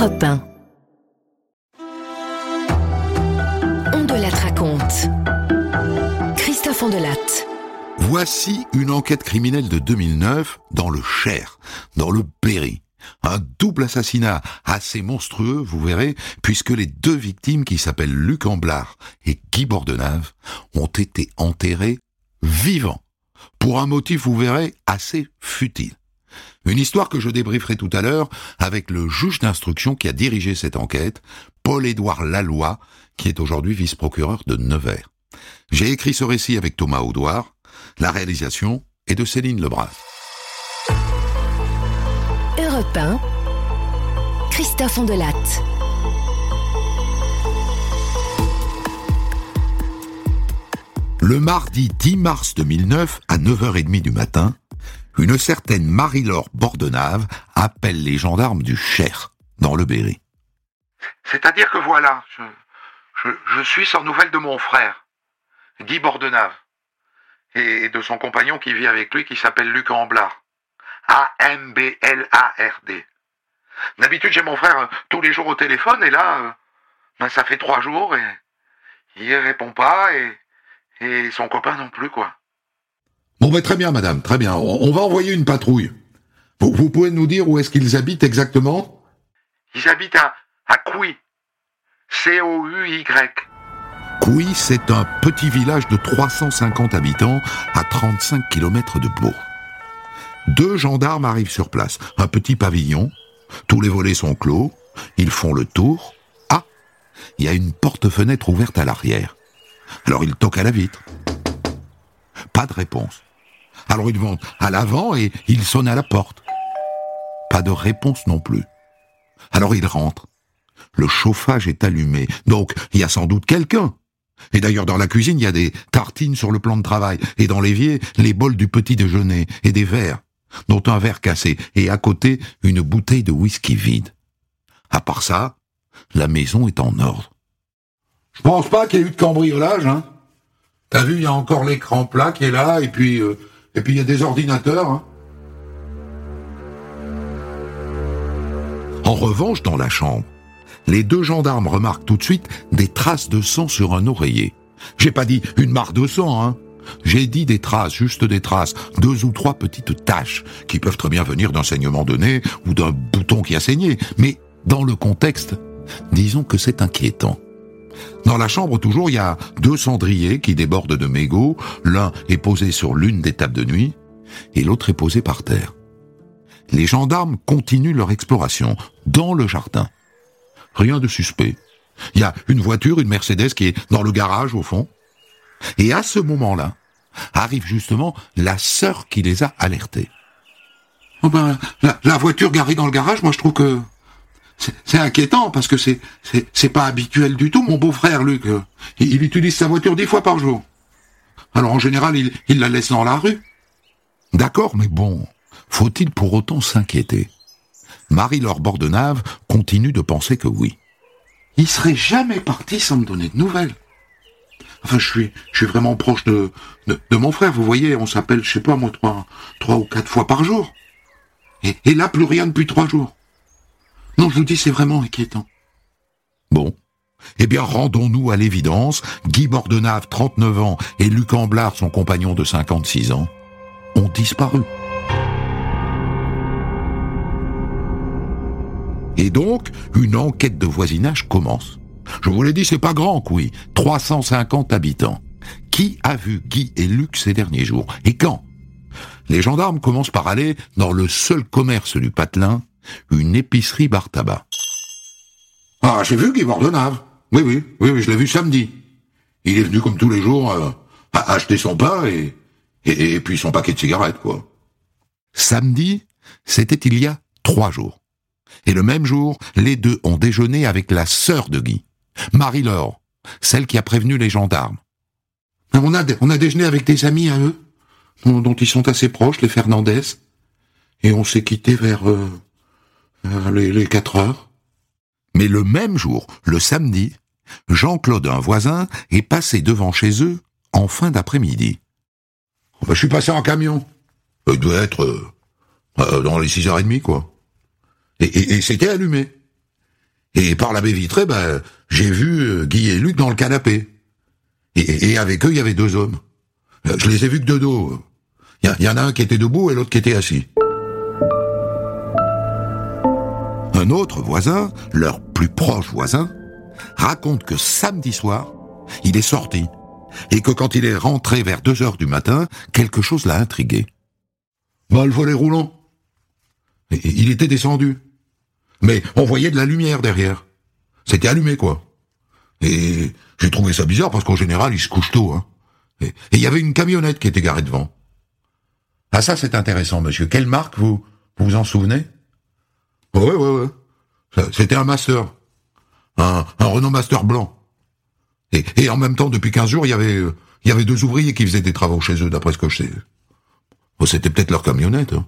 Europe 1. On de la raconte. Christophe Ondelatte. Voici une enquête criminelle de 2009 dans le Cher, dans le Berry. Un double assassinat assez monstrueux, vous verrez, puisque les deux victimes qui s'appellent Luc Amblard et Guy Bordenave ont été enterrés vivants. Pour un motif, vous verrez, assez futile. Une histoire que je débrieferai tout à l'heure avec le juge d'instruction qui a dirigé cette enquête, Paul-Édouard Laloy, qui est aujourd'hui vice-procureur de Nevers. J'ai écrit ce récit avec Thomas Audouard. La réalisation est de Céline Lebras. Europe 1. Christophe Ondelatte. Le mardi 10 mars 2009, à 9h30 du matin, une certaine Marie-Laure Bordenave appelle les gendarmes du Cher, dans le Berry. C'est-à-dire que voilà, je, suis sans nouvelles de mon frère, Guy Bordenave, et de son compagnon qui vit avec lui qui s'appelle Luc Amblard. A-M-B-L-A-R-D. D'habitude, j'ai mon frère euh, tous les jours au téléphone, et là, euh, ben, ça fait trois jours, et il répond pas, et, et son copain non plus, quoi. Bon, ben très bien, madame, très bien. On, on va envoyer une patrouille. Vous, vous pouvez nous dire où est-ce qu'ils habitent exactement? Ils habitent à, à Couy. C-O-U-Y. Couy, c'est un petit village de 350 habitants à 35 km de Bourg. Deux gendarmes arrivent sur place. Un petit pavillon. Tous les volets sont clos. Ils font le tour. Ah Il y a une porte-fenêtre ouverte à l'arrière. Alors ils toquent à la vitre. Pas de réponse. Alors ils vont à l'avant et ils sonnent à la porte. Pas de réponse non plus. Alors ils rentrent. Le chauffage est allumé, donc il y a sans doute quelqu'un. Et d'ailleurs dans la cuisine, il y a des tartines sur le plan de travail, et dans l'évier, les bols du petit déjeuner, et des verres, dont un verre cassé, et à côté, une bouteille de whisky vide. À part ça, la maison est en ordre. Je pense pas qu'il y ait eu de cambriolage, hein. T'as vu, il y a encore l'écran plat qui est là, et puis, euh, et puis il y a des ordinateurs, hein. En revanche, dans la chambre, les deux gendarmes remarquent tout de suite des traces de sang sur un oreiller. J'ai pas dit une mare de sang, hein. J'ai dit des traces, juste des traces, deux ou trois petites taches, qui peuvent très bien venir d'un saignement nez ou d'un bouton qui a saigné. Mais dans le contexte, disons que c'est inquiétant. Dans la chambre, toujours, il y a deux cendriers qui débordent de mégots. L'un est posé sur l'une des tables de nuit et l'autre est posé par terre. Les gendarmes continuent leur exploration dans le jardin. Rien de suspect. Il y a une voiture, une Mercedes qui est dans le garage au fond. Et à ce moment-là, arrive justement la sœur qui les a alertés. Oh ben, la, la voiture garée dans le garage, moi je trouve que c'est- inquiétant parce que c'est c'est c'est pas habituel du tout. Mon beau-frère Luc, euh, il, il utilise sa voiture dix fois par jour. Alors en général, il, il la laisse dans la rue. D'accord, mais bon, faut-il pour autant s'inquiéter? Marie-Laure Bordenave continue de penser que oui. Il serait jamais parti sans me donner de nouvelles. Enfin, je suis, je suis vraiment proche de, de, de mon frère. Vous voyez, on s'appelle, je sais pas moi, trois, trois ou quatre fois par jour. Et, et là, plus rien depuis trois jours. Non, je vous dis, c'est vraiment inquiétant. Bon. Eh bien, rendons-nous à l'évidence. Guy Bordenave, 39 ans, et Luc Amblard, son compagnon de 56 ans, ont disparu. Et donc, une enquête de voisinage commence. Je vous l'ai dit, c'est pas grand, oui. 350 habitants. Qui a vu Guy et Luc ces derniers jours? Et quand? Les gendarmes commencent par aller dans le seul commerce du patelin, une épicerie bar tabac. Ah, j'ai vu Guy Bordenave. Oui, oui, oui, oui, je l'ai vu samedi. Il est venu comme tous les jours euh, à acheter son pain et, et, et puis son paquet de cigarettes, quoi. Samedi, c'était il y a trois jours. Et le même jour, les deux ont déjeuné avec la sœur de Guy, Marie-Laure, celle qui a prévenu les gendarmes. On a, on a déjeuné avec des amis à eux, dont, dont ils sont assez proches, les Fernandez, et on s'est quitté vers, euh, vers les, les 4 heures. Mais le même jour, le samedi, Jean-Claude, un voisin, est passé devant chez eux en fin d'après-midi. Oh, bah, je suis passé en camion. Il doit être euh, euh, dans les 6h30, quoi. Et, et- et c'était allumé. Et par la baie vitrée, ben, j'ai vu euh, Guy et Luc dans le canapé. Et, et avec eux, il y avait deux hommes. Euh, Je les ai vus que de dos. Il y, y en a un qui était debout et l'autre qui était assis. Un autre voisin, leur plus proche voisin, raconte que samedi soir, il est sorti et que quand il est rentré vers deux heures du matin, quelque chose l'a intrigué. Bah, le volet roulant. Il était descendu. Mais on voyait de la lumière derrière. C'était allumé, quoi. Et j'ai trouvé ça bizarre parce qu'en général, il se couche tôt. Hein. Et il y avait une camionnette qui était garée devant. Ah ça, c'est intéressant, monsieur. Quelle marque, vous, vous en souvenez? Ouais, ouais, ouais. C'était un Master. Un, un Renault Master blanc. Et, en même temps, depuis 15 jours, il y avait, il y avait deux ouvriers qui faisaient des travaux chez eux, d'après ce que je sais. C'était peut-être leur camionnette. Hein.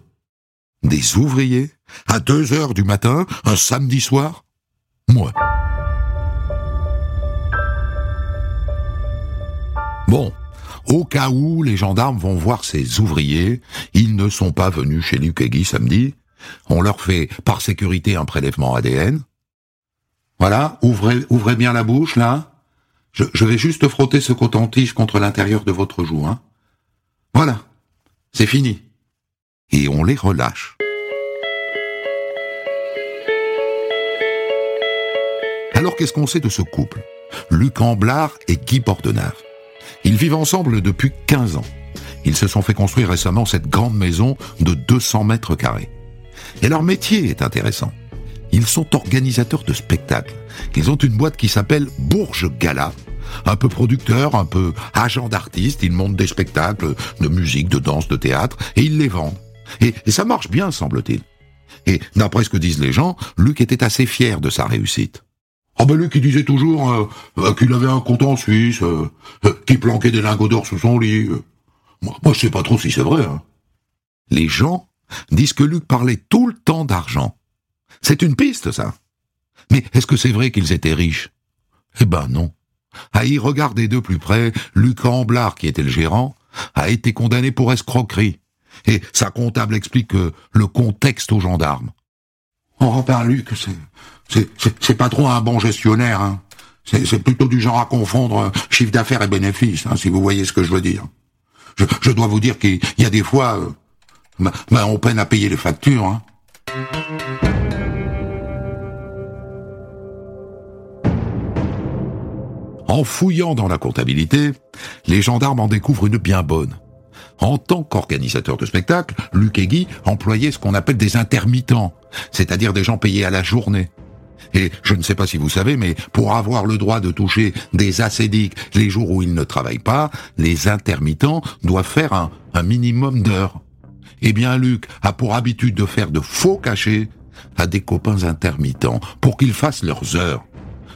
Des ouvriers À deux heures du matin, un samedi soir Moi. Bon, au cas où les gendarmes vont voir ces ouvriers, ils ne sont pas venus chez Luc et Guy samedi. On leur fait par sécurité un prélèvement ADN. Voilà, ouvrez, bien la bouche là. Je, vais juste frotter ce coton-tige contre l'intérieur de votre joue. Hein. Voilà, c'est fini. Et on les relâche. Alors qu'est-ce qu'on sait de ce couple? Luc Amblard et Guy Bordenave. Ils vivent ensemble depuis 15 ans. Ils se sont fait construire récemment cette grande maison de 200 mètres carrés. Et leur métier est intéressant. Ils sont organisateurs de spectacles. Ils ont une boîte qui s'appelle Bourges Gala. Un peu producteur, un peu agent d'artistes. Ils montent des spectacles de musique, de danse, de théâtre et ils les vendent. Et, et ça marche bien, semble-t-il. Et d'après ce que disent les gens, Luc était assez fier de sa réussite. Ah ben Luc, il disait toujours euh, euh, qu'il avait un compte en Suisse, euh, qu'il planquait des lingots d'or sous son lit. Moi, moi, je sais pas trop si c'est vrai. hein. Les gens disent que Luc parlait tout le temps d'argent. C'est une piste, ça. Mais est-ce que c'est vrai qu'ils étaient riches? Eh ben non. À y regarder de plus près, Luc Amblard, qui était le gérant, a été condamné pour escroquerie. Et sa comptable explique que le contexte aux gendarmes. Oh ben Luc, c'est, c'est, pas trop un bon gestionnaire. Hein. C'est, plutôt du genre à confondre euh, chiffre d'affaires et bénéfices, hein, si vous voyez ce que je veux dire. Je, je dois vous dire qu'il y a des fois, on peine à payer les factures. Hein. En fouillant dans la comptabilité, les gendarmes en découvrent une bien bonne. En tant qu'organisateur de spectacle, Luc et Guy ce qu'on appelle des intermittents, c'est-à-dire des gens payés à la journée. Et je ne sais pas si vous savez, mais pour avoir le droit de toucher des acédiques les jours où ils ne travaillent pas, les intermittents doivent faire un minimum d'heures. Eh bien, Luc a pour habitude de faire de faux cachets à des copains intermittents pour qu'ils fassent leurs heures.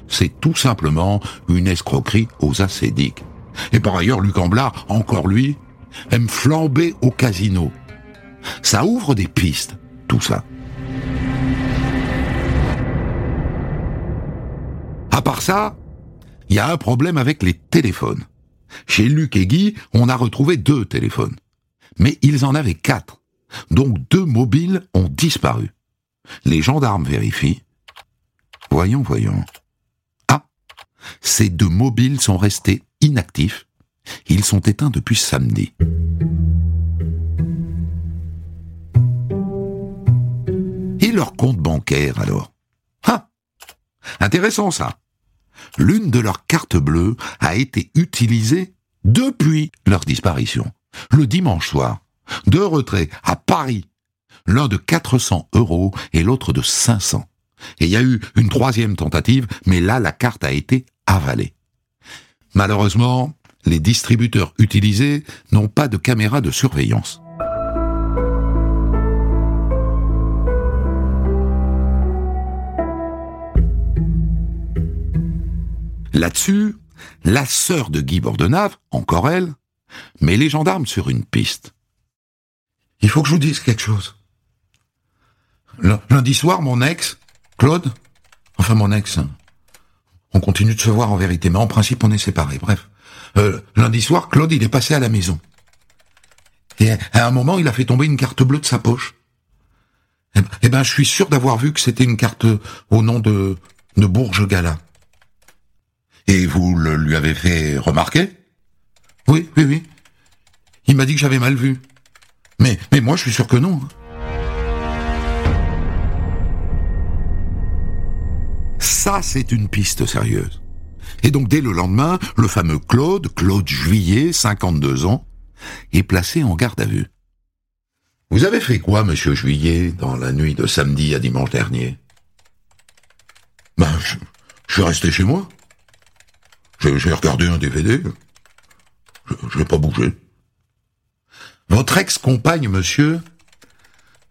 C'est tout simplement une escroquerie aux acédiques. Et par ailleurs, Luc Amblard, encore lui, aime flamber au casino. Ça ouvre des pistes, tout ça. À part ça, il y a un problème avec les téléphones. Chez Luc et Guy, on a retrouvé deux téléphones. Mais ils en avaient quatre. Donc deux mobiles ont disparu. Les gendarmes vérifient. Voyons, voyons. Ah, ces deux mobiles sont restés inactifs. Ils sont éteints depuis samedi. Et leur compte bancaire alors? Ah Intéressant ça. L'une de leurs cartes bleues a été utilisée depuis leur disparition, le dimanche soir. Deux retraits à Paris, l'un de 400 euros et l'autre de 500. Et il y a eu une troisième tentative, mais là la carte a été avalée. Malheureusement, les distributeurs utilisés n'ont pas de caméra de surveillance. Là-dessus, la sœur de Guy Bordenave, encore elle, met les gendarmes sur une piste. Il faut que je vous dise quelque chose. Lundi soir, mon ex, Claude, enfin mon ex, hein, on continue de se voir en vérité, mais en principe on est séparés, bref. Euh, lundi soir, Claude, il est passé à la maison. Et à un moment, il a fait tomber une carte bleue de sa poche. Eh ben, eh ben, je suis sûr d'avoir vu que c'était une carte au nom de, de Bourges-Gala. Et vous le lui avez fait remarquer? Oui, oui, oui. Il m'a dit que j'avais mal vu. Mais, mais moi, je suis sûr que non. Ça, c'est une piste sérieuse. Et donc, dès le lendemain, le fameux Claude, Claude Juillet, 52 ans, est placé en garde à vue. Vous avez fait quoi, monsieur Juillet, dans la nuit de samedi à dimanche dernier? Ben, je, je suis resté chez moi. J'ai regardé un DVD. Je n'ai pas bougé. Votre ex-compagne, monsieur,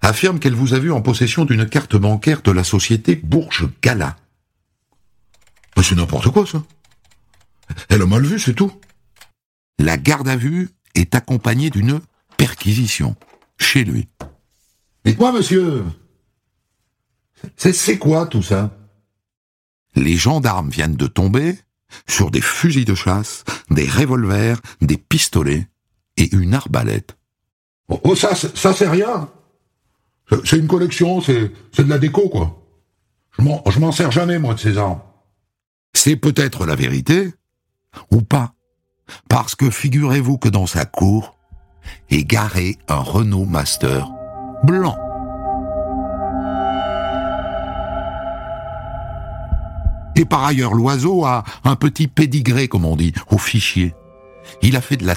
affirme qu'elle vous a vu en possession d'une carte bancaire de la société Bourges Gala. c'est n'importe quoi, ça. Elle a mal vu, c'est tout. La garde à vue est accompagnée d'une perquisition, chez lui. Dites-moi, monsieur, c'est quoi tout ça? Les gendarmes viennent de tomber sur des fusils de chasse, des revolvers, des pistolets et une arbalète. Oh, oh ça, ça c'est rien. C'est une collection, c'est de la déco, quoi. Je m'en sers jamais, moi, de ces armes. C'est peut-être la vérité, ou pas. Parce que figurez-vous que dans sa cour est garé un Renault Master blanc. Et par ailleurs, l'oiseau a un petit pédigré, comme on dit, au fichier. Il a fait de la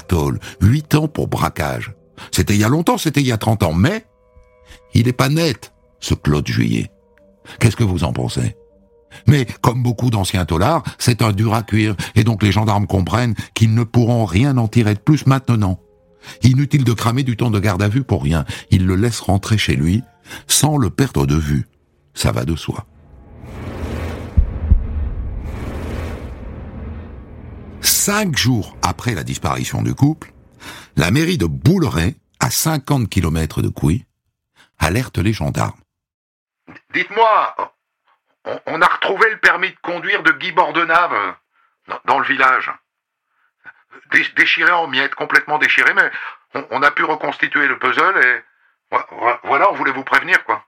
huit ans pour braquage. C'était il y a longtemps, c'était il y a trente ans, mais il n'est pas net, ce Claude Juillet. Qu'est-ce que vous en pensez? Mais, comme beaucoup d'anciens taulards, c'est un dur à cuire, et donc les gendarmes comprennent qu'ils ne pourront rien en tirer de plus maintenant. Inutile de cramer du temps de garde à vue pour rien. Ils le laissent rentrer chez lui, sans le perdre de vue. Ça va de soi. Cinq jours après la disparition du couple, la mairie de Bouleret, à 50 km de Couy, alerte les gendarmes. Dites-moi, on, a retrouvé le permis de conduire de Guy Bordenave dans, le village. déchiré en miettes, complètement déchiré, mais on, a pu reconstituer le puzzle et voilà, on voulait vous prévenir, quoi.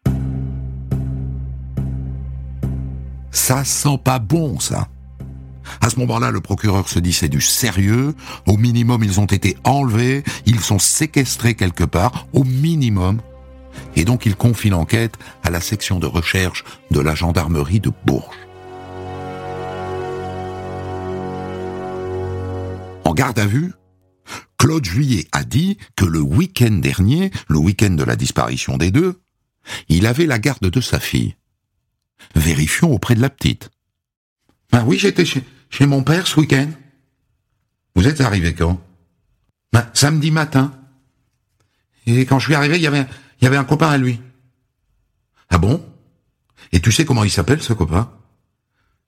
Ça sent pas bon, ça. À ce moment-là, le procureur se dit c'est du sérieux. Au minimum, ils ont été enlevés, ils sont séquestrés quelque part, au minimum. Et donc, il confie l'enquête à la section de recherche de la gendarmerie de Bourges. En garde à vue, Claude Juillet a dit que le week-end dernier, le week-end de la disparition des deux, il avait la garde de sa fille. Vérifions auprès de la petite. Ben oui, j'étais chez, chez mon père ce week-end. Vous êtes arrivé quand? Ben, Samedi matin. Et quand je suis arrivé, il y avait, y avait un copain à lui. Ah bon? Et tu sais comment il s'appelle, ce copain?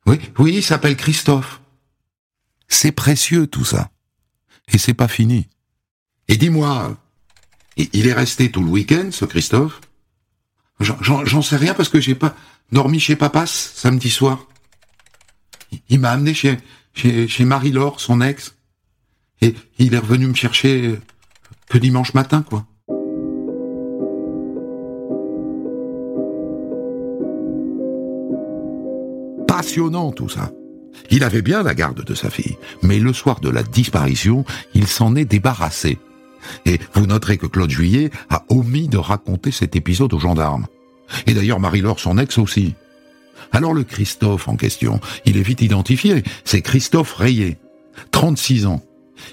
Oui, oui, il s'appelle Christophe. C'est précieux tout ça. Et c'est pas fini. Et dis-moi, il est resté tout le week-end, ce Christophe? J'en sais rien parce que j'ai pas dormi chez Papas samedi soir. Il m'a amené chez, chez, Marie-Laure, son ex. Et il est revenu me chercher que dimanche matin, quoi. Passionnant tout ça. Il avait bien la garde de sa fille, mais le soir de la disparition, il s'en est débarrassé. Et vous noterez que Claude Juillet a omis de raconter cet épisode aux gendarmes. Et d'ailleurs Marie-Laure, son ex aussi. Alors le Christophe en question, il est vite identifié, c'est Christophe Rayet, 36 ans.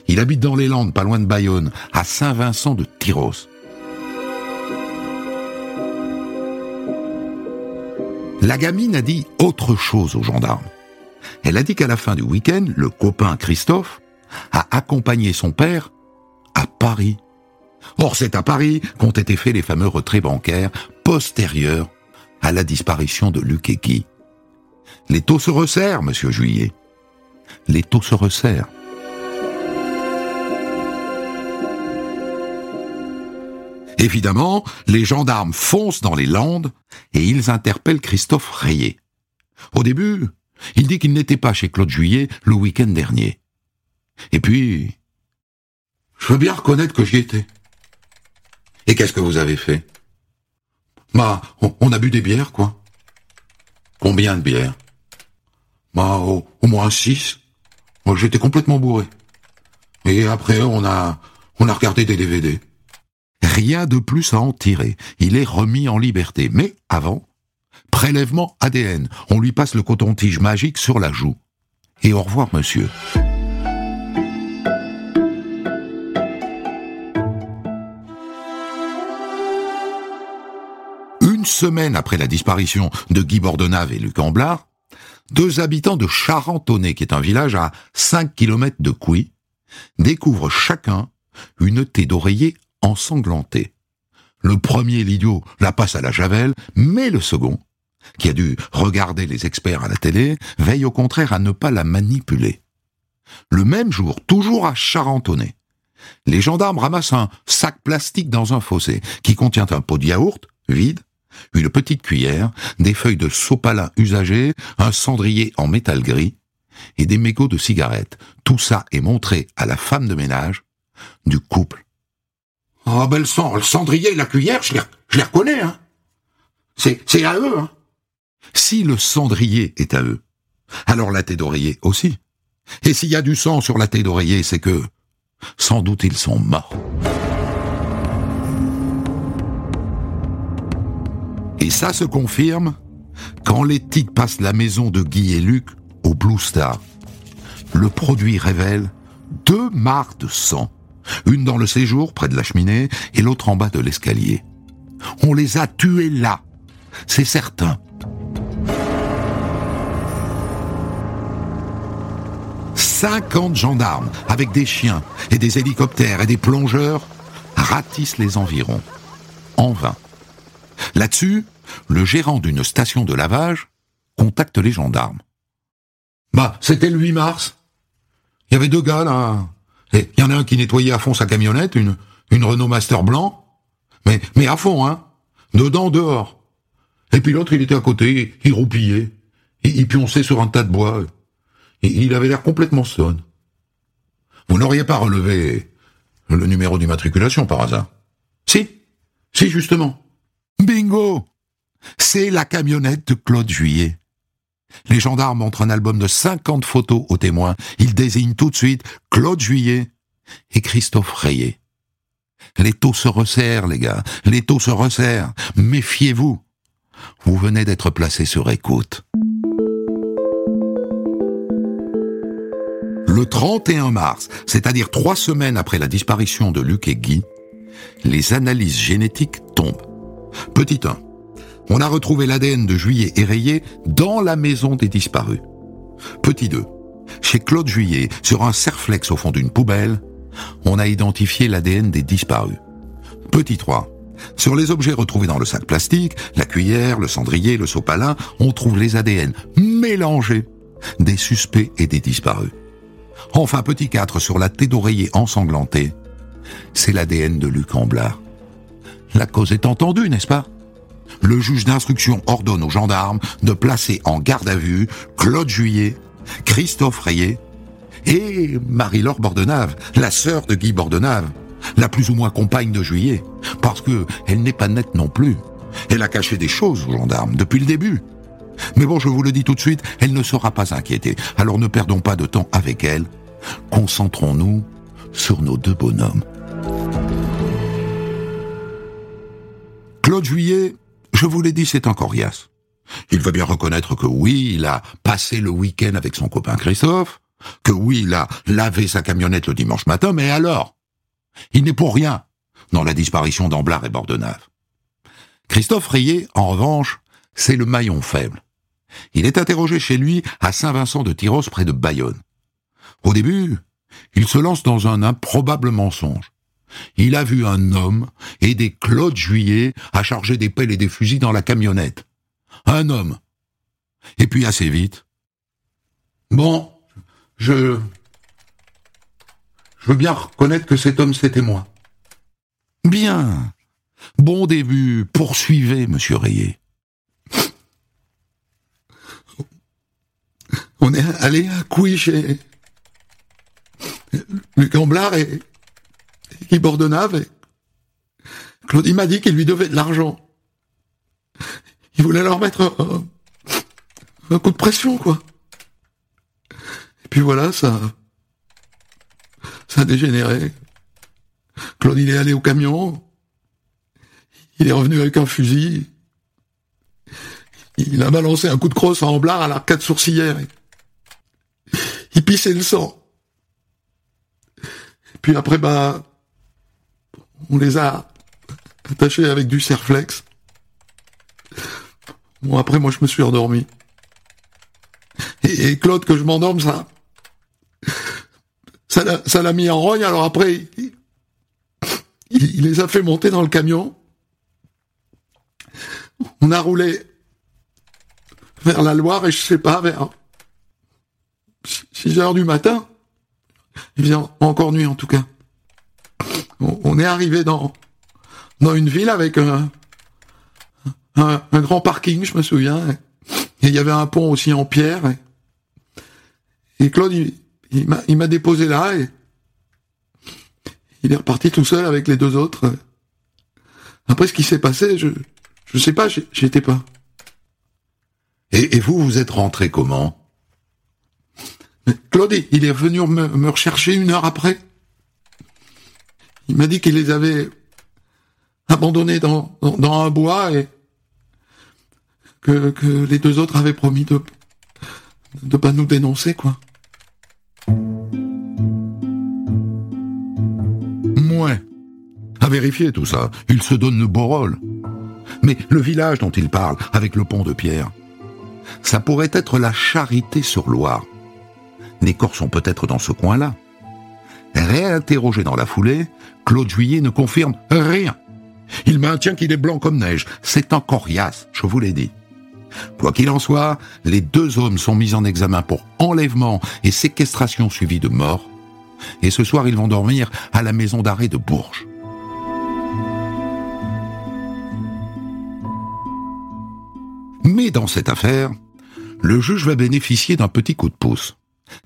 Il habite dans les Landes, pas loin de Bayonne, à Saint-Vincent de Tyros. La gamine a dit autre chose aux gendarmes. Elle a dit qu'à la fin du week-end, le copain Christophe a accompagné son père à Paris. Or, c'est à Paris qu'ont été faits les fameux retraits bancaires postérieurs à la disparition de Luc et. Les taux se resserrent, monsieur Juillet. Les taux se resserrent. Évidemment, les gendarmes foncent dans les Landes et ils interpellent Christophe Rayet. Au début, il dit qu'il n'était pas chez Claude Juillet le week-end dernier. Et puis, je veux bien reconnaître que j'y étais. Et qu'est-ce que vous avez fait? Bah, on, a bu des bières, quoi. Combien de bières? Bah, au, au moins six. Moi, j'étais complètement bourré. Et après, on a, on a regardé des DVD. Rien de plus à en tirer. Il est remis en liberté. Mais avant, prélèvement ADN. On lui passe le coton-tige magique sur la joue. Et au revoir, monsieur. Une semaine après la disparition de Guy Bordenave et Luc Amblard, deux habitants de Charentonnet, qui est un village à 5 km de Couy, découvrent chacun une thé d'oreiller ensanglantée. Le premier, l'idiot, la passe à la javel, mais le second, qui a dû regarder les experts à la télé, veille au contraire à ne pas la manipuler. Le même jour, toujours à Charentonnet, les gendarmes ramassent un sac plastique dans un fossé qui contient un pot de yaourt, vide, une petite cuillère, des feuilles de sopalin usagées, un cendrier en métal gris et des mégots de cigarettes. Tout ça est montré à la femme de ménage du couple. Oh, ben le, cendrier et la cuillère, je les, je les reconnais, hein. C'est, c'est à eux, hein. Si le cendrier est à eux, alors la tête d'oreiller aussi. Et s'il y a du sang sur la tête d'oreiller, c'est que, sans doute, ils sont morts. Et ça se confirme quand l'éthique passe la maison de Guy et Luc au Blue Star. Le produit révèle deux marques de sang, une dans le séjour près de la cheminée et l'autre en bas de l'escalier. On les a tués là, c'est certain. Cinquante gendarmes avec des chiens et des hélicoptères et des plongeurs ratissent les environs. En vain. Là-dessus, le gérant d'une station de lavage contacte les gendarmes. Bah, c'était le 8 mars. Il y avait deux gars là. Il y en a un qui nettoyait à fond sa camionnette, une, une Renault Master blanc. Mais, mais à fond, hein. Dedans, dehors. Et puis l'autre, il était à côté, il roupillait. Il, pionçait sur un tas de bois. Il avait l'air complètement sonne. Vous n'auriez pas relevé le numéro d'immatriculation par hasard? Si, si justement. C'est la camionnette de Claude Juillet. Les gendarmes montrent un album de 50 photos aux témoins. Ils désignent tout de suite Claude Juillet et Christophe Rayet. Les taux se resserrent, les gars. Les taux se resserrent. Méfiez-vous. Vous venez d'être placé sur écoute. Le 31 mars, c'est-à-dire trois semaines après la disparition de Luc et Guy, les analyses génétiques tombent. Petit 1. On a retrouvé l'ADN de Juillet et dans la maison des disparus. Petit 2. Chez Claude Juillet, sur un serflex au fond d'une poubelle, on a identifié l'ADN des disparus. Petit 3. Sur les objets retrouvés dans le sac plastique, la cuillère, le cendrier, le sopalin, on trouve les ADN mélangés des suspects et des disparus. Enfin, petit 4, sur la tête d'oreiller ensanglantée, c'est l'ADN de Luc Amblard. La cause est entendue, n'est-ce pas? Le juge d'instruction ordonne aux gendarmes de placer en garde à vue Claude Juillet, Christophe Rayet et Marie-Laure Bordenave, la sœur de Guy Bordenave, la plus ou moins compagne de Juillet, parce que elle n'est pas nette non plus. Elle a caché des choses aux gendarmes depuis le début. Mais bon, je vous le dis tout de suite, elle ne sera pas inquiétée. Alors ne perdons pas de temps avec elle. Concentrons-nous sur nos deux bonhommes. Claude Juillet, je vous l'ai dit, c'est un coriace. Il veut bien reconnaître que oui, il a passé le week-end avec son copain Christophe, que oui, il a lavé sa camionnette le dimanche matin, mais alors Il n'est pour rien dans la disparition d'Amblard et Bordenave. Christophe Rayet, en revanche, c'est le maillon faible. Il est interrogé chez lui à Saint-Vincent de Tyros près de Bayonne. Au début, il se lance dans un improbable mensonge. Il a vu un homme et des Claude Juillet à charger des pelles et des fusils dans la camionnette. Un homme. Et puis assez vite. Bon, je... Je veux bien reconnaître que cet homme c'était moi. Bien. Bon début. Poursuivez, monsieur Rayet. On est allé à Couy chez Luc Amblard et, Guy Bordenave. Et Claudie m'a dit qu'il lui devait de l'argent. Il voulait leur mettre un, un coup de pression, quoi. puis voilà, ça, ça a dégénéré. Claude, il est allé au camion. Il est revenu avec un fusil. Il a balancé un coup de crosse en blard à l'arcade sourcilière. Il pissait le sang. Puis après, bah, on les a attachés avec du serflex. Bon, après, moi, je me suis endormi. Et, Claude, que je m'endorme, ça, ça l'a mis en rogne. Alors après, il, les a fait monter dans le camion. On a roulé vers la Loire et je sais pas, vers 6 heures du matin. Il vient encore nuit en tout cas. On, est arrivé dans, dans une ville avec un, un, grand parking, je me souviens. Et il y avait un pont aussi en pierre. Et, Claude, il, il m'a déposé là et il est reparti tout seul avec les deux autres. Après ce qui s'est passé, je je sais pas, j'étais pas. Et, et, vous, vous êtes rentré comment? Claude, il est venu me, me rechercher une heure après. Il m'a dit qu'il les avait abandonnés dans, un bois et que, les deux autres avaient promis de de pas nous dénoncer, quoi. Mouais. À vérifier tout ça. Il se donne le beau rôle. Mais le village dont il parle, avec le pont de pierre, ça pourrait être la Charité sur Loire. Les corps sont peut-être dans ce coin-là. Réinterrogé dans la foulée, Claude Juillet ne confirme rien. Il maintient qu'il est blanc comme neige. C'est encore coriace, je vous l'ai dit. Quoi qu'il en soit, les deux hommes sont mis en examen pour enlèvement et séquestration suivie de mort. Et ce soir, ils vont dormir à la maison d'arrêt de Bourges. Mais dans cette affaire, le juge va bénéficier d'un petit coup de pouce.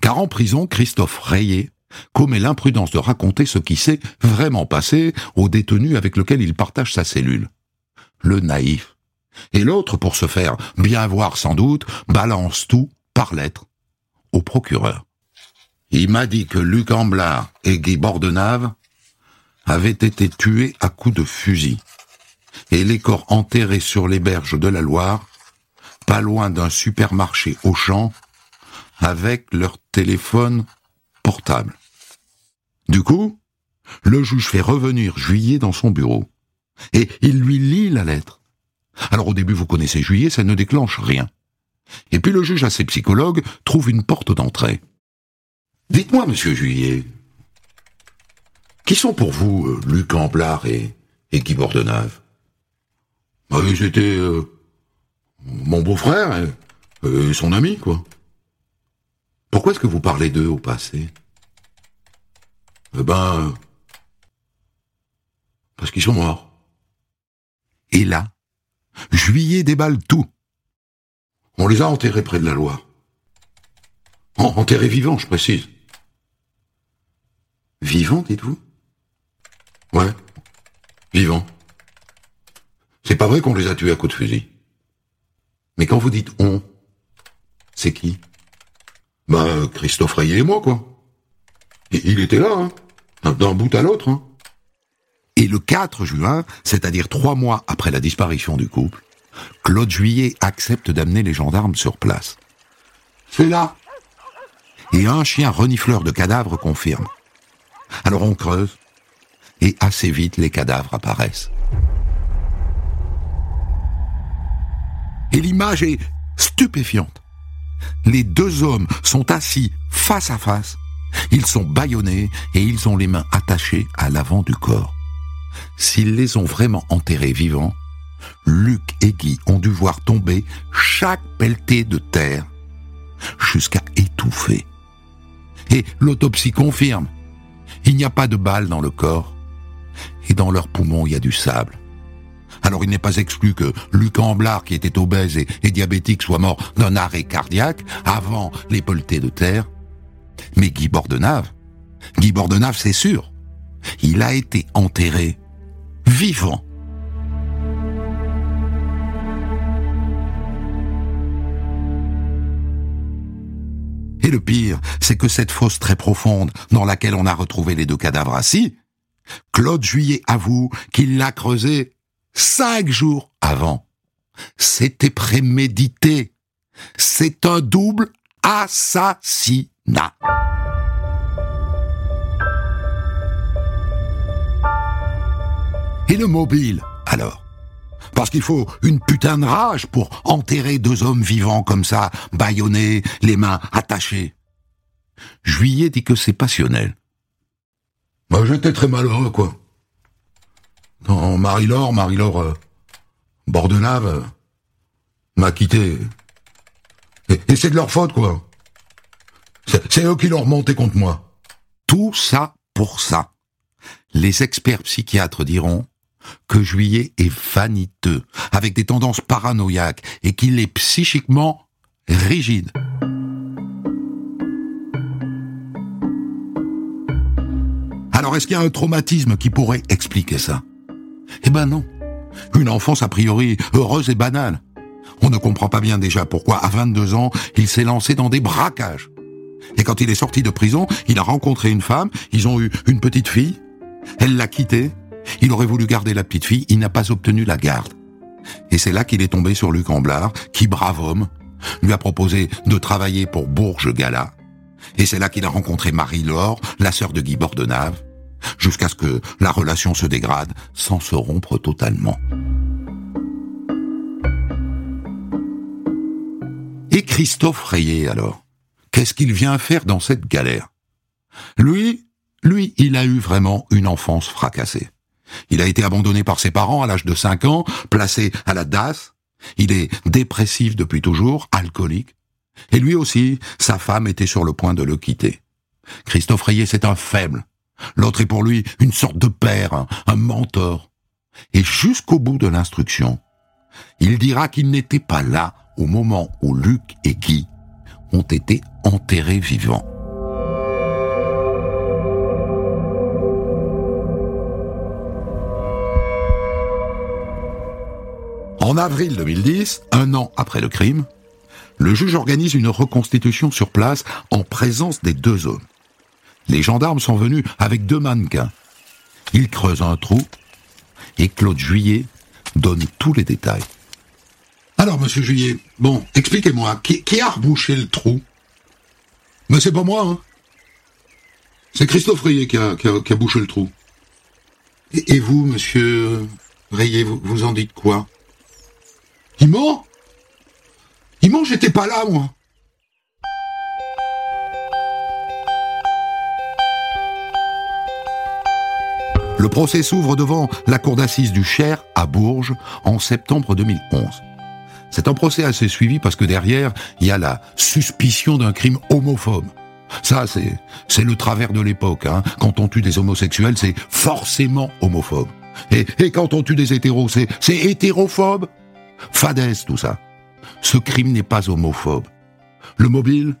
Car en prison, Christophe Rayet commet l'imprudence de raconter ce qui s'est vraiment passé au détenu avec lequel il partage sa cellule. Le naïf. Et l'autre, pour se faire bien voir sans doute, balance tout, par lettre, au procureur. Il m'a dit que Luc Amblard et Guy Bordenave avaient été tués à coups de fusil, et les corps enterrés sur les berges de la Loire, pas loin d'un supermarché au champ, avec leur téléphone portable. Du coup, le juge fait revenir Juillet dans son bureau. Et il lui lit la lettre. Alors au début, vous connaissez Juillet, ça ne déclenche rien. Et puis le juge, à ses psychologues, trouve une porte d'entrée. Dites-moi, monsieur Juillet, qui sont pour vous euh, Luc Amblard et, Guy Bordenave? Bah, Ils étaient euh, mon beau-frère et son ami, quoi. Pourquoi est-ce que vous parlez d'eux au passé? Eh ben... Parce qu'ils sont morts. Et là, Juillet déballe tout. On les a enterrés près de la Loire. enterrés vivants, je précise. Vivants, dites-vous? Ouais, vivants. C'est pas vrai qu'on les a tués à coups de fusil. Mais quand vous dites on, c'est qui? Bah, Christophe Rayet et moi, quoi. il était là, hein, d'un bout à l'autre. Hein. Et le 4 juin, c'est-à-dire trois mois après la disparition du couple, Claude Juillet accepte d'amener les gendarmes sur place. C'est là. Et un chien renifleur de cadavres confirme. Alors on creuse, et assez vite les cadavres apparaissent. Et l'image est stupéfiante. Les deux hommes sont assis face à face. Ils sont bâillonnés et ils ont les mains attachées à l'avant du corps. S'ils les ont vraiment enterrés vivants, Luc et Guy ont dû voir tomber chaque pelleté de terre jusqu'à étouffer. Et l'autopsie confirme, il n'y a pas de balles dans le corps et dans leurs poumons il y a du sable. Alors il n'est pas exclu que Luc Amblard, qui était obèse et, diabétique, soit mort d'un arrêt cardiaque avant les pelletés de terre. Mais Guy Bordenave, Guy Bordenave, c'est sûr, il a été enterré vivant. Et le pire, c'est que cette fosse très profonde, dans laquelle on a retrouvé les deux cadavres assis, Claude Juillet avoue qu'il l'a creusée cinq jours avant. C'était prémédité. C'est un double assassinat. Et le mobile, alors? Parce qu'il faut une putain de rage pour enterrer deux hommes vivants comme ça, bâillonnés, les mains attachées. Juillet dit que c'est passionnel. Bah, j'étais très malheureux, quoi. Dans Marie-Laure, Marie-Laure, euh, Bordenave, euh, m'a quitté. Et, c'est de leur faute, quoi. C'est eux qui l'ont remonté contre moi. Tout ça pour ça. Les experts psychiatres diront que Juillet est vaniteux, avec des tendances paranoïaques, et qu'il est psychiquement rigide. Alors est-ce qu'il y a un traumatisme qui pourrait expliquer ça? Eh ben non. Une enfance a priori heureuse et banale. On ne comprend pas bien déjà pourquoi, à 22 ans, il s'est lancé dans des braquages. Et quand il est sorti de prison, il a rencontré une femme, ils ont eu une petite fille, elle l'a quitté, il aurait voulu garder la petite fille, il n'a pas obtenu la garde. Et c'est là qu'il est tombé sur Luc Amblard, qui, brave homme, lui a proposé de travailler pour Bourges Gala. Et c'est là qu'il a rencontré Marie-Laure, la sœur de Guy Bordenave, jusqu'à ce que la relation se dégrade sans se rompre totalement. Et Christophe Rayet alors Qu'est-ce qu'il vient faire dans cette galère? Lui, lui, il a eu vraiment une enfance fracassée. Il a été abandonné par ses parents à l'âge de 5 ans, placé à la DAS. Il est dépressif depuis toujours, alcoolique. Et lui aussi, sa femme était sur le point de le quitter. Christophe Rayet, c'est un faible. L'autre est pour lui une sorte de père, un, mentor. Et jusqu'au bout de l'instruction, il dira qu'il n'était pas là au moment où Luc et Guy ont été enterrés vivants. En avril 2010, un an après le crime, le juge organise une reconstitution sur place en présence des deux hommes. Les gendarmes sont venus avec deux mannequins. Ils creusent un trou et Claude Juillet donne tous les détails. Alors, monsieur Juillet, bon, expliquez-moi, qui, a rebouché le trou? Mais c'est pas moi, hein. C'est Christophe Rayet qui a, bouché le trou. Et, vous, monsieur Rayet, vous, vous en dites quoi? Il ment? Il ment, j'étais pas là, moi. Le procès s'ouvre devant la cour d'assises du Cher à Bourges en septembre 2011. C'est un procès assez suivi parce que derrière, il y a la suspicion d'un crime homophobe. Ça, c'est, le travers de l'époque. Hein. Quand on tue des homosexuels, c'est forcément homophobe. Et, et quand on tue des hétéros, c'est, c'est hétérophobe. Fadès, tout ça. Ce crime n'est pas homophobe. Le mobile,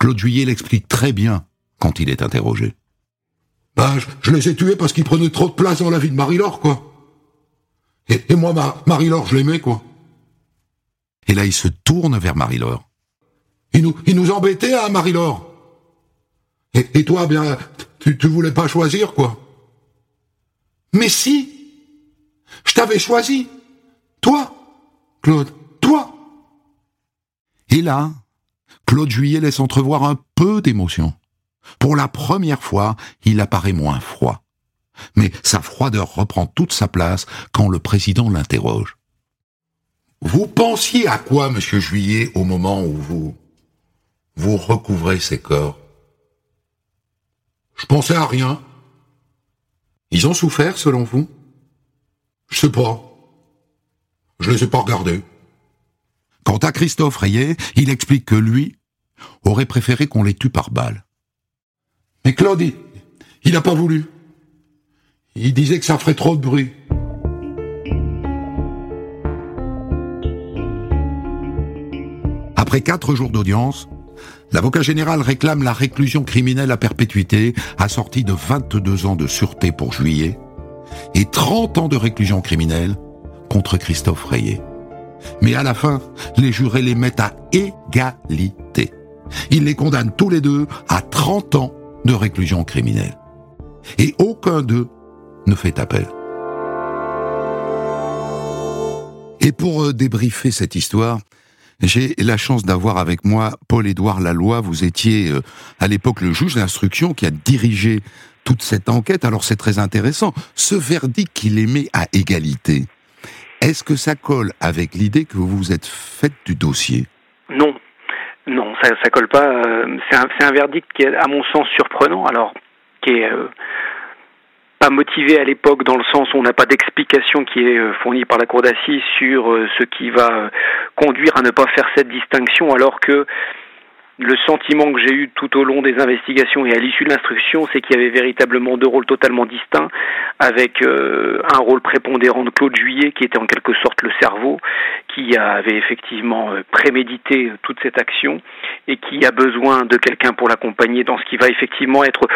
Claude Juillet l'explique très bien quand il est interrogé. Bah, je, les ai tués parce qu'ils prenaient trop de place dans la vie de Marie-Laure, quoi. Et, moi, Marie-Laure, je l'aimais, quoi. Et là, il se tourne vers Marie-Laure. Il nous, il nous embêtait, hein, Marie-Laure. Et, toi, bien, tu, tu voulais pas choisir, quoi. Mais si, je t'avais choisi. Toi. Claude, toi Et là, Claude Juillet laisse entrevoir un peu d'émotion. Pour la première fois, il apparaît moins froid. Mais sa froideur reprend toute sa place quand le président l'interroge. Vous pensiez à quoi, monsieur Juillet, au moment où vous, vous recouvrez ces corps? Je pensais à rien. Ils ont souffert, selon vous? Je sais pas. Je les ai pas regardés. Quant à Christophe Rayet, il explique que lui aurait préféré qu'on les tue par balle. Mais Claude, il n'a pas voulu. Il disait que ça ferait trop de bruit. Après quatre jours d'audience, l'avocat général réclame la réclusion criminelle à perpétuité, assortie de 22 ans de sûreté pour juillet, et 30 ans de réclusion criminelle contre Christophe Rayet. Mais à la fin, les jurés les mettent à égalité. Il les condamne tous les deux à 30 ans de réclusion criminelle. Et aucun d'eux ne fait appel. Et pour euh, débriefer cette histoire, j'ai la chance d'avoir avec moi Paul-Édouard Laloy. Vous étiez euh, à l'époque le juge d'instruction qui a dirigé toute cette enquête. Alors c'est très intéressant. Ce verdict qu'il émet à égalité, est-ce que ça colle avec l'idée que vous vous êtes faite du dossier? Non. Non, ça, ça colle pas. Euh, c'est un, un, verdict qui est, à mon sens, surprenant. Alors, qui est euh, motivé à l'époque dans le sens où on n'a pas d'explication qui est euh, fournie par la cour d'assises sur euh, ce qui va conduire à ne pas faire cette distinction, alors que le sentiment que j'ai eu tout au long des investigations et à l'issue de l'instruction, c'est qu'il y avait véritablement deux rôles totalement distincts, avec euh, un rôle prépondérant de Claude Juillet, qui était en quelque sorte le cerveau, qui avait effectivement euh, prémédité toute cette action et qui a besoin de quelqu'un pour l'accompagner dans ce qui va effectivement être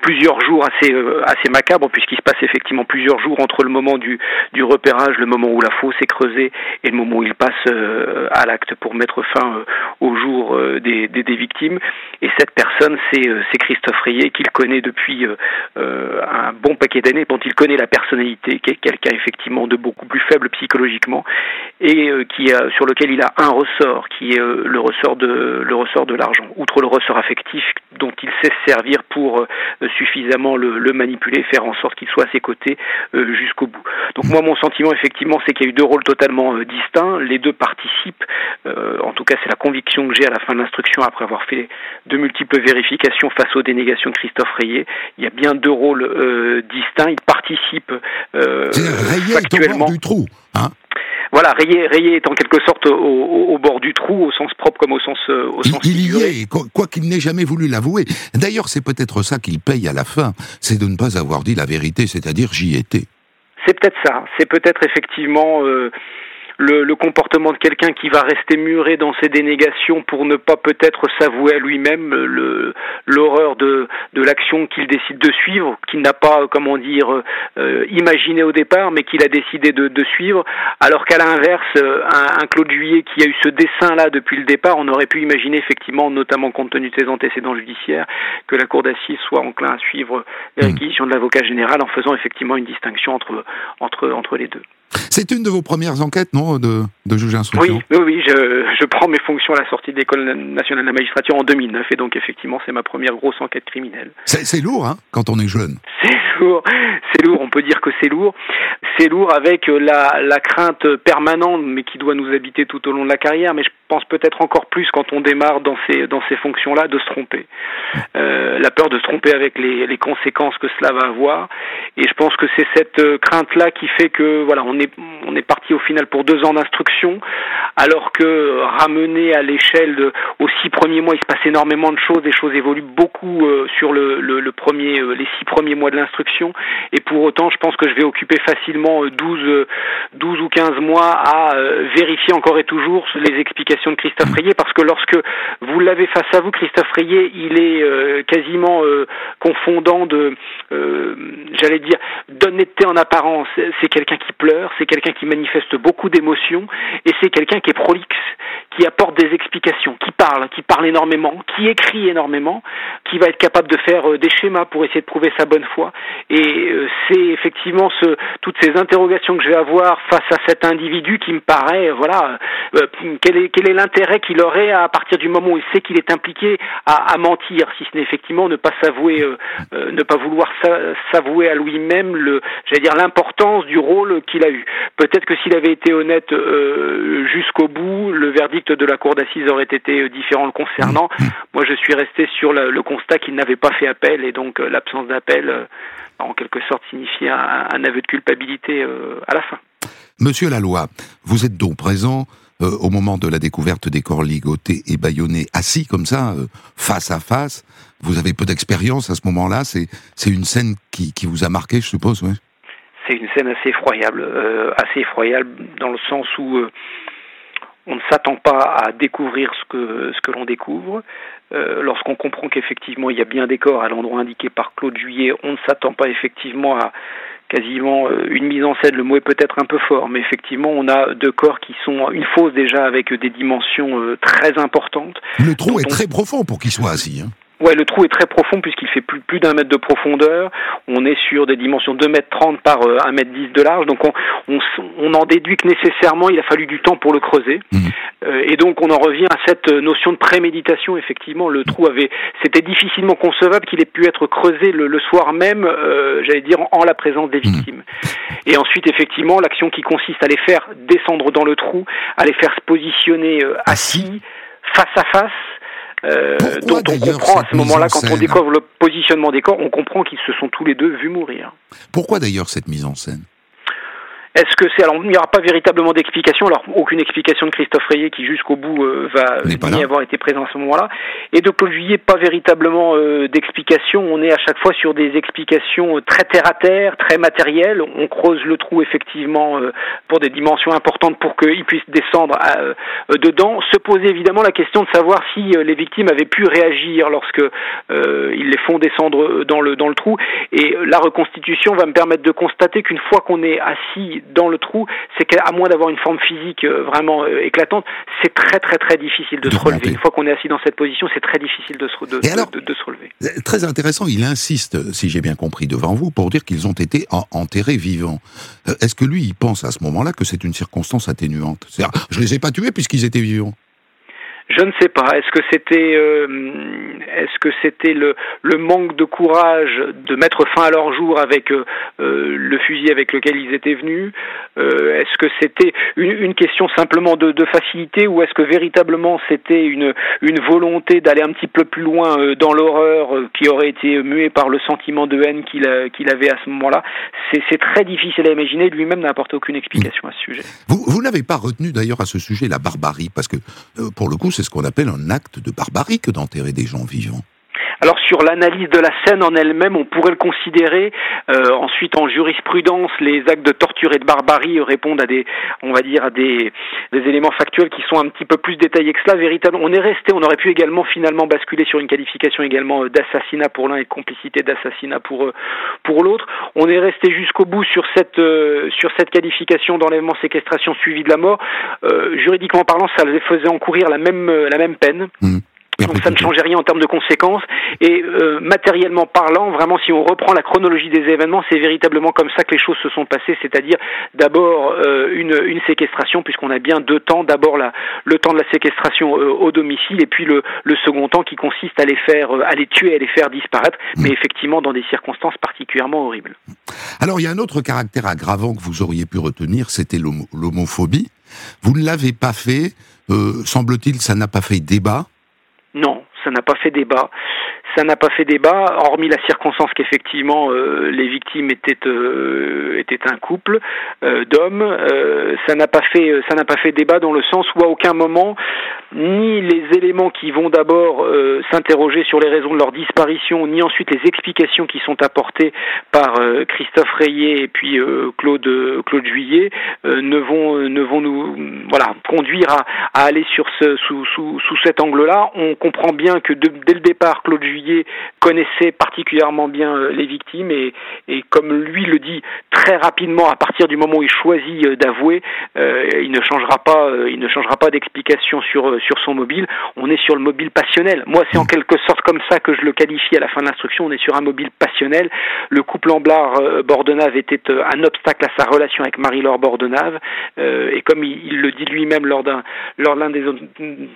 plusieurs jours assez euh, assez macabre, puisqu'il se passe effectivement plusieurs jours entre le moment du du repérage, le moment où la fosse est creusée et le moment où il passe euh, à l'acte pour mettre fin euh, au jour des, des victimes. Et cette personne, c'est euh, Christophe Rayet, qu'il connaît depuis euh, euh, un bon paquet d'années, dont il connaît la personnalité, qui est quelqu'un effectivement de beaucoup plus faible psychologiquement, et qui a, sur lequel il a un ressort, qui est le ressort de le ressort de l'argent. Outre le ressort affectif dont il sait se servir pour suffisamment le, le manipuler, faire en sorte qu'il soit à ses côtés jusqu'au bout. Donc moi, mon sentiment effectivement, c'est qu'il y a eu deux rôles totalement distincts. Les deux participent. en tout cas, c'est la conviction que j'ai à la fin de l'instruction après avoir fait de multiples vérifications face aux dénégations de Christophe Rayet. Il y a bien deux rôles euh, distincts. Il participe euh, bord du trou, hein voilà, Rayet, Rayet est en quelque sorte au, au, bord du trou, au sens propre comme au sens, euh, au sens Il, il y est, quoi qu'il n'ait jamais voulu l'avouer. D'ailleurs, c'est peut-être ça qu'il paye à la fin, c'est de ne pas avoir dit la vérité, c'est-à-dire j'y étais. C'est peut-être ça. C'est peut-être effectivement euh, le, le comportement de quelqu'un qui va rester muré dans ses dénégations pour ne pas peut-être s'avouer à lui-même l'horreur de, de l'action qu'il décide de suivre, qu'il n'a pas, comment dire, euh, imaginé au départ, mais qu'il a décidé de, de suivre, alors qu'à l'inverse, euh, un, un, Claude Juillet qui a eu ce dessin-là depuis le départ, on aurait pu imaginer effectivement, notamment compte tenu de ses antécédents judiciaires, que la Cour d'assises soit enclin à suivre les mmh. réquisitions de l'avocat général en faisant effectivement une distinction entre, entre, entre les deux. C'est une de vos premières enquêtes, non, de, de juge d'instruction? Oui, oui, oui je, je, prends mes fonctions à la sortie de l'École nationale de la magistrature en 2009, et donc effectivement, c'est ma première grosse enquête criminelle. C'est lourd, hein, quand on est jeune. C'est lourd, c'est lourd, on peut dire que c'est lourd. C'est lourd avec la, la crainte permanente, mais qui doit nous habiter tout au long de la carrière, mais je pense peut-être encore plus quand on démarre dans ces, dans ces fonctions-là, de se tromper. Euh, la peur de se tromper avec les, les conséquences que cela va avoir, et je pense que c'est cette euh, crainte-là qui fait que, voilà, on est, on est parti au final pour deux ans d'instruction, alors que ramené à l'échelle de, aux six premiers mois, il se passe énormément de choses, les choses évoluent beaucoup euh, sur le, premier, euh, les six premiers mois de l'instruction, et pour autant, je pense que je vais occuper facilement 12, 12 ou 15 mois à vérifier encore et toujours les explications de Christophe Rayet, parce que lorsque vous l'avez face à vous, Christophe Rayet, il est quasiment confondant de, j'allais dire, d'honnêteté en apparence. C'est quelqu'un qui pleure, c'est quelqu'un qui manifeste beaucoup d'émotions et c'est quelqu'un qui est prolixe, qui apporte des explications, qui parle, qui parle énormément, qui écrit énormément, qui va être capable de faire euh, des schémas pour essayer de prouver sa bonne foi. Et euh, c'est effectivement toutes ces interrogations que je vais avoir face à cet individu qui me paraît, euh, voilà, quel est quel est l'intérêt qu'il aurait à, partir du moment où il sait qu'il est impliqué à, mentir, si ce n'est effectivement ne pas s'avouer, ne pas vouloir s'avouer à lui-même j'allais dire l'importance du rôle qu'il a eu. Peut-être que s'il avait été honnête jusqu'au bout, le verdict de la cour d'assises aurait été euh, différent le concernant. Mmh, mmh. Moi, je suis resté sur le, le constat qu'il n'avait pas fait appel et donc euh, l'absence d'appel, euh, en quelque sorte, signifiait un, un aveu de culpabilité à la fin. Monsieur Laloy, vous êtes donc présent euh, au moment de la découverte des corps ligotés et bâillonnés, assis comme ça, euh, face à face. Vous avez peu d'expérience à ce moment-là. C'est c'est une scène qui, qui vous a marqué, je suppose. C'est une scène assez effroyable, assez effroyable dans le sens où on ne s'attend pas à découvrir ce que, ce que l'on découvre. Euh, Lorsqu'on comprend qu'effectivement il y a bien des corps à l'endroit indiqué par Claude Juillet, on ne s'attend pas effectivement à quasiment une mise en scène. Le mot est peut-être un peu fort, mais effectivement, on a deux corps qui sont une fosse déjà avec des dimensions très importantes. Le trou est très profond pour qu'il soit assis. Hein. Ouais, le trou est très profond puisqu'il fait plus, plus d'un mètre de profondeur. On est sur des dimensions 2 mètres 30 par 1 euh, mètre 10 de large. Donc on, on, on, en déduit que nécessairement il a fallu du temps pour le creuser. Mmh. Euh, et donc on en revient à cette euh, notion de préméditation. Effectivement, le trou avait, c'était difficilement concevable qu'il ait pu être creusé le, le soir même, euh, j'allais dire en la présence des mmh. victimes. Et ensuite, effectivement, l'action qui consiste à les faire descendre dans le trou, à les faire se positionner assis, face à face euh, donc on comprend à ce moment-là, quand on découvre le positionnement des corps, on comprend qu'ils se sont tous les deux vus mourir. Pourquoi d'ailleurs cette mise en scène? Est-ce que c'est alors il n'y aura pas véritablement d'explication alors aucune explication de Christophe Rayet qui jusqu'au bout euh, va n'y avoir été présent à ce moment-là. Et de Juillet pas véritablement euh, d'explication. On est à chaque fois sur des explications euh, très terre à terre très matérielles. On creuse le trou effectivement pour des dimensions importantes pour qu'il puisse descendre dedans. Se poser évidemment la question de savoir si les victimes avaient pu réagir lorsque ils les font descendre dans le dans le trou. Et la reconstitution va me permettre de constater qu'une fois qu'on est assis dans le trou, c'est qu'à moins d'avoir une forme physique euh, vraiment euh, éclatante, c'est très très très difficile de, se relever. Une fois qu'on est assis dans cette position, c'est très difficile de se, de, de, se relever. Euh, très intéressant, il insiste, si j'ai bien compris devant vous, pour dire qu'ils ont été enterrés vivants. Est-ce que lui, il pense à ce moment-là que c'est une circonstance atténuante? Je les ai pas tués puisqu'ils étaient vivants. Je ne sais pas. Est-ce que c'était euh, est-ce que c'était le, manque de courage de mettre fin à leur jour avec euh, euh, le fusil avec lequel ils étaient venus? Est-ce que c'était une, question simplement de, facilité ou est-ce que véritablement c'était une volonté d'aller un petit peu plus loin dans l'horreur qui aurait été muée par le sentiment de haine qu'il avait à ce moment-là? C'est très difficile à imaginer. Lui-même n'a apporté aucune explication à ce sujet. Vous n'avez pas retenu d'ailleurs à ce sujet la barbarie? Parce que pour le coup c'est ce qu'on appelle un acte de barbarie que d'enterrer des gens vivants. Alors sur l'analyse de la scène en elle-même, on pourrait le considérer. Euh, ensuite, en jurisprudence, les actes de torture et de barbarie répondent à des, on va dire, à des, éléments factuels qui sont un petit peu plus détaillés que cela. Véritablement, on est resté, on aurait pu également finalement basculer sur une qualification également euh, d'assassinat pour l'un et de complicité d'assassinat pour euh, pour l'autre. On est resté jusqu'au bout sur cette sur cette qualification d'enlèvement, séquestration suivie de la mort. juridiquement parlant, ça les faisait encourir la même la même peine. Mmh. Donc ça ne changeait rien en termes de conséquences. Et euh, matériellement parlant, vraiment, si on reprend la chronologie des événements, c'est véritablement comme ça que les choses se sont passées, c'est-à-dire d'abord euh, une, une, séquestration, puisqu'on a bien deux temps. D'abord le temps de la séquestration euh, au domicile, et puis le, le, second temps qui consiste à les faire, à les tuer, à les faire disparaître, mm. mais effectivement dans des circonstances particulièrement horribles. Alors il y a un autre caractère aggravant que vous auriez pu retenir, c'était l'homophobie. Vous ne l'avez pas fait, semble-t-il, ça n'a pas fait débat. Ça n'a pas fait débat. Ça n'a pas fait débat, hormis la circonstance qu'effectivement euh, les victimes étaient euh, un couple euh, d'hommes. ça n'a pas fait ça n'a pas fait débat dans le sens où à aucun moment ni les éléments qui vont d'abord s'interroger sur les raisons de leur disparition, ni ensuite les explications qui sont apportées par Christophe Rayet et puis Claude Claude Juillet ne vont ne vont nous voilà conduire à, aller sur ce sous sous, sous cet angle-là. On comprend bien que dès le départ Claude Juillet connaissait particulièrement bien euh, les victimes et, et, comme lui le dit très rapidement à partir du moment où il choisit euh, d'avouer, euh, il ne changera pas, il ne changera pas d'explication sur sur son mobile. On est sur le mobile passionnel. Moi, c'est en quelque sorte comme ça que je le qualifie à la fin de l'instruction. On est sur un mobile passionnel. Le couple Amblard Bordenave était un obstacle à sa relation avec Marie-Laure Bordenave et comme il, le dit lui-même lors d'un lors l'un des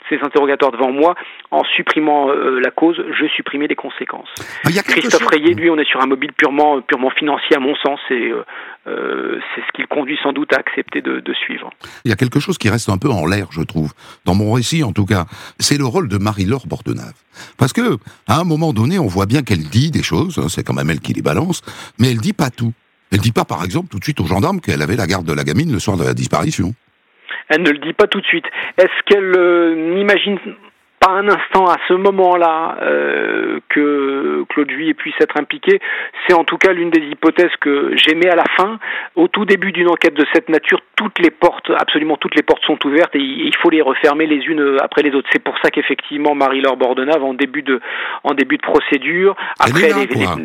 ses interrogatoires devant moi, en supprimant la cause, je supprime des conséquences. Ah, Christophe Rayet, lui, on est sur un mobile purement, purement financier à mon sens, et euh, euh, c'est ce qui le conduit sans doute à accepter de, suivre. Il y a quelque chose qui reste un peu en l'air, je trouve, dans mon récit en tout cas. C'est le rôle de Marie-Laure Bordenave. Parce que, à un moment donné, on voit bien qu'elle dit des choses, hein, c'est quand même elle qui les balance, mais elle dit pas tout. Elle dit pas, par exemple, tout de suite aux gendarmes qu'elle avait la garde de la gamine le soir de la disparition. Elle ne le dit pas tout de suite. Est-ce qu'elle euh, n'imagine pas un instant à ce moment-là euh, que Claude Juillet puisse être impliqué. C'est en tout cas l'une des hypothèses que j'aimais à la fin. Au tout début d'une enquête de cette nature, toutes les portes, absolument toutes les portes sont ouvertes et il faut les refermer les unes après les autres. C'est pour ça qu'effectivement Marie-Laure Bordenave, en début de, en début de procédure, après, elle est là,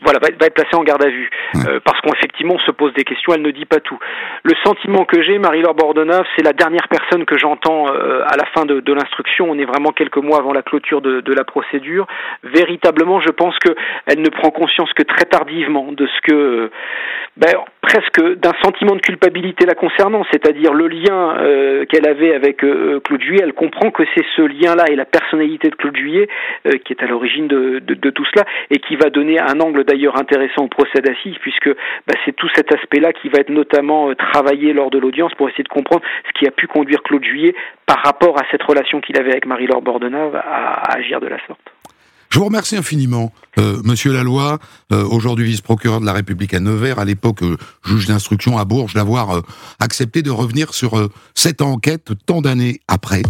voilà, va, être placée en garde à vue. Euh, parce qu'effectivement, on se pose des questions, elle ne dit pas tout. Le sentiment que j'ai, Marie-Laure Bordenave, c'est la dernière personne que j'entends euh, à la fin de, de l'instruction. On est vraiment quelques mois avant la clôture de, la procédure. Véritablement, je pense qu'elle ne prend conscience que très tardivement de ce que, ben, presque d'un sentiment de culpabilité la concernant, c'est-à-dire le lien euh, qu'elle avait avec euh, Claude Juillet. Elle comprend que c'est ce lien-là et la personnalité de Claude Juillet euh, qui est à l'origine de, tout cela et qui va donner un angle d'ailleurs intéressant au procès d'assises puisque ben, c'est tout cet aspect-là qui va être notamment travaillé lors de l'audience pour essayer de comprendre ce qui a pu conduire Claude Juillet par rapport à cette relation qu'il avait avec Marie-Laure Bordenave à, agir de la sorte. Je vous remercie infiniment, euh, Monsieur Laloy, euh, aujourd'hui vice-procureur de la République à Nevers, à l'époque euh, juge d'instruction à Bourges, d'avoir accepté de revenir sur cette enquête tant d'années après.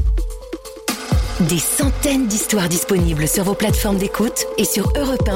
Des centaines d'histoires disponibles sur vos plateformes d'écoute et sur europe